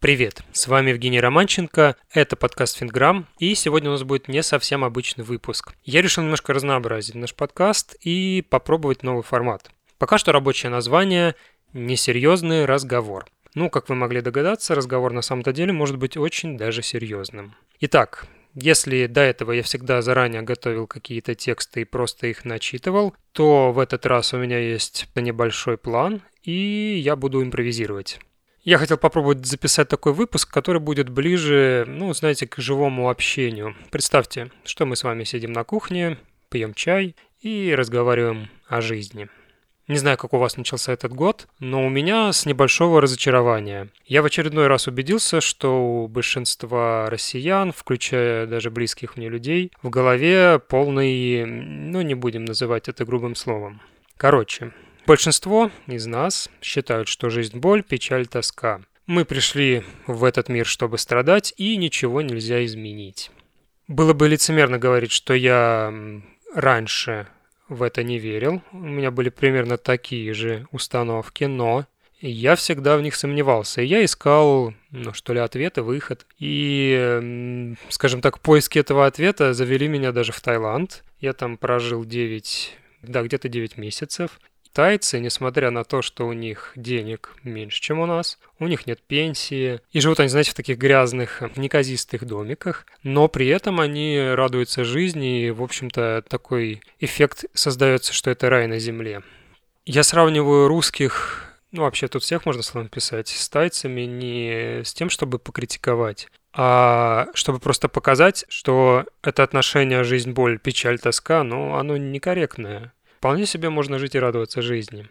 Привет, с вами Евгений Романченко, это подкаст Финграм, и сегодня у нас будет не совсем обычный выпуск. Я решил немножко разнообразить наш подкаст и попробовать новый формат. Пока что рабочее название «Несерьезный разговор». Ну, как вы могли догадаться, разговор на самом-то деле может быть очень даже серьезным. Итак, если до этого я всегда заранее готовил какие-то тексты и просто их начитывал, то в этот раз у меня есть небольшой план, и я буду импровизировать. Я хотел попробовать записать такой выпуск, который будет ближе, ну, знаете, к живому общению. Представьте, что мы с вами сидим на кухне, пьем чай и разговариваем о жизни. Не знаю, как у вас начался этот год, но у меня с небольшого разочарования. Я в очередной раз убедился, что у большинства россиян, включая даже близких мне людей, в голове полный, ну не будем называть это грубым словом. Короче, Большинство из нас считают, что жизнь – боль, печаль, тоска. Мы пришли в этот мир, чтобы страдать, и ничего нельзя изменить. Было бы лицемерно говорить, что я раньше в это не верил. У меня были примерно такие же установки, но я всегда в них сомневался. Я искал, ну что ли, ответ и выход. И, скажем так, поиски этого ответа завели меня даже в Таиланд. Я там прожил 9, да, где-то 9 месяцев. Тайцы, несмотря на то, что у них денег меньше, чем у нас, у них нет пенсии, и живут они, знаете, в таких грязных, неказистых домиках, но при этом они радуются жизни, и, в общем-то, такой эффект создается, что это рай на земле. Я сравниваю русских ну, вообще тут всех можно словом писать, с тайцами не с тем, чтобы покритиковать, а чтобы просто показать, что это отношение жизнь, боль, печаль, тоска, ну, оно некорректное. Вполне себе можно жить и радоваться жизни.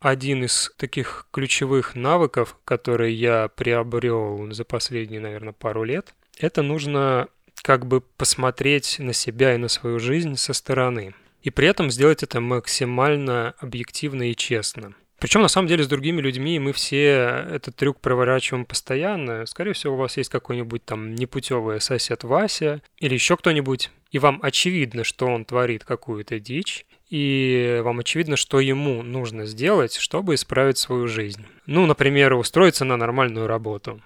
Один из таких ключевых навыков, которые я приобрел за последние, наверное, пару лет, это нужно как бы посмотреть на себя и на свою жизнь со стороны. И при этом сделать это максимально объективно и честно. Причем, на самом деле, с другими людьми мы все этот трюк проворачиваем постоянно. Скорее всего, у вас есть какой-нибудь там непутевый сосед Вася или еще кто-нибудь, и вам очевидно, что он творит какую-то дичь, и вам очевидно, что ему нужно сделать, чтобы исправить свою жизнь. Ну, например, устроиться на нормальную работу.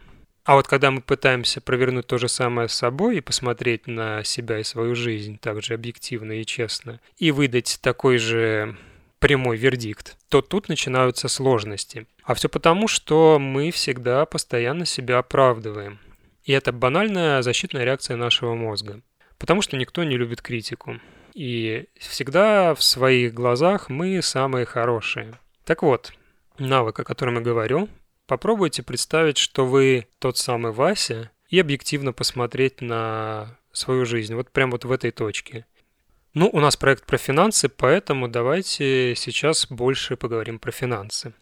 А вот когда мы пытаемся провернуть то же самое с собой и посмотреть на себя и свою жизнь также объективно и честно, и выдать такой же прямой вердикт, то тут начинаются сложности. А все потому, что мы всегда постоянно себя оправдываем. И это банальная защитная реакция нашего мозга. Потому что никто не любит критику. И всегда в своих глазах мы самые хорошие. Так вот, навык, о котором я говорю, попробуйте представить, что вы тот самый Вася, и объективно посмотреть на свою жизнь, вот прямо вот в этой точке. Ну, у нас проект про финансы, поэтому давайте сейчас больше поговорим про финансы.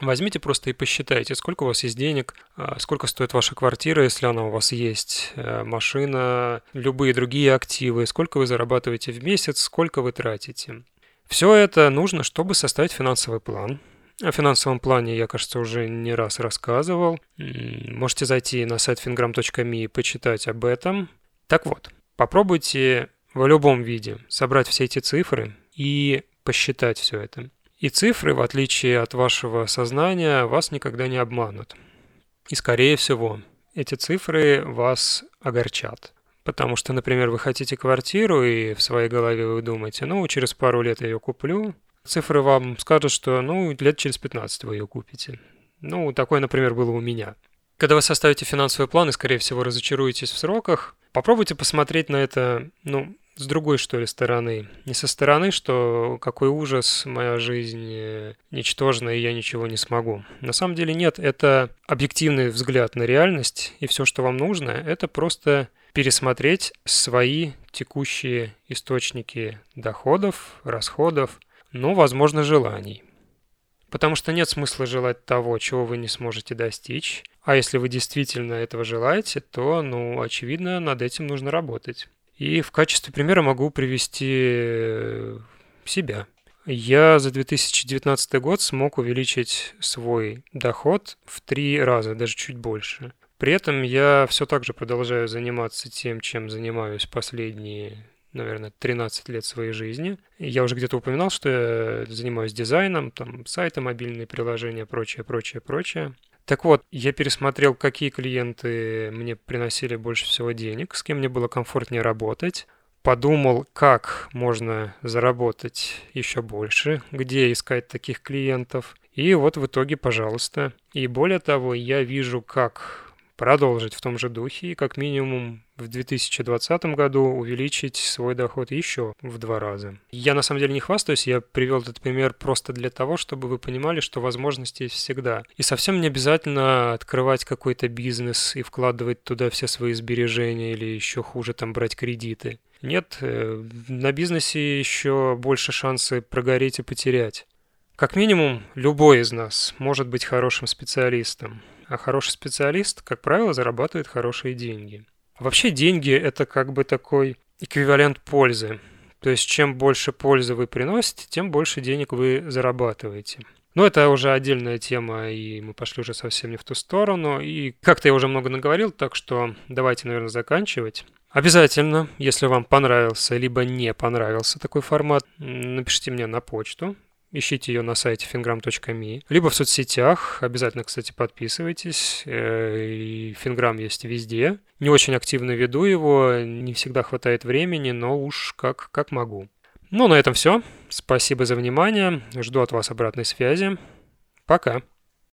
Возьмите просто и посчитайте, сколько у вас есть денег, а, сколько стоит ваша квартира, если она у вас есть, э, машина, любые другие активы, сколько вы зарабатываете в месяц, сколько вы тратите. Все это нужно, чтобы составить финансовый план. О финансовом плане я, кажется, уже не раз рассказывал. Можете зайти на сайт fingram.me и почитать об этом. Так вот, попробуйте в любом виде собрать все эти цифры и посчитать все это. И цифры, в отличие от вашего сознания, вас никогда не обманут. И скорее всего, эти цифры вас огорчат. Потому что, например, вы хотите квартиру, и в своей голове вы думаете, ну, через пару лет я ее куплю. Цифры вам скажут, что, ну, лет через 15 вы ее купите. Ну, такое, например, было у меня. Когда вы составите финансовый план и, скорее всего, разочаруетесь в сроках, попробуйте посмотреть на это, ну, с другой, что ли, стороны. Не со стороны, что какой ужас, моя жизнь э, ничтожна, и я ничего не смогу. На самом деле нет, это объективный взгляд на реальность, и все, что вам нужно, это просто пересмотреть свои текущие источники доходов, расходов, ну, возможно, желаний. Потому что нет смысла желать того, чего вы не сможете достичь. А если вы действительно этого желаете, то, ну, очевидно, над этим нужно работать. И в качестве примера могу привести э, себя. Я за 2019 год смог увеличить свой доход в три раза, даже чуть больше. При этом я все так же продолжаю заниматься тем, чем занимаюсь последние, наверное, 13 лет своей жизни. Я уже где-то упоминал, что я занимаюсь дизайном, там, сайты, мобильные приложения, прочее, прочее, прочее. Так вот, я пересмотрел, какие клиенты мне приносили больше всего денег, с кем мне было комфортнее работать, подумал, как можно заработать еще больше, где искать таких клиентов. И вот в итоге, пожалуйста. И более того, я вижу, как продолжить в том же духе и как минимум в 2020 году увеличить свой доход еще в два раза. Я на самом деле не хвастаюсь, я привел этот пример просто для того, чтобы вы понимали, что возможности есть всегда. И совсем не обязательно открывать какой-то бизнес и вкладывать туда все свои сбережения или еще хуже там брать кредиты. Нет, э, на бизнесе еще больше шансы прогореть и потерять. Как минимум, любой из нас может быть хорошим специалистом а хороший специалист, как правило, зарабатывает хорошие деньги. Вообще деньги – это как бы такой эквивалент пользы. То есть чем больше пользы вы приносите, тем больше денег вы зарабатываете. Но это уже отдельная тема, и мы пошли уже совсем не в ту сторону. И как-то я уже много наговорил, так что давайте, наверное, заканчивать. Обязательно, если вам понравился, либо не понравился такой формат, напишите мне на почту Ищите ее на сайте fingram.me, либо в соцсетях. Обязательно, кстати, подписывайтесь. Э, и Финграм есть везде. Не очень активно веду его, не всегда хватает времени, но уж как, как могу. Ну, на этом все. Спасибо за внимание. Жду от вас обратной связи. Пока.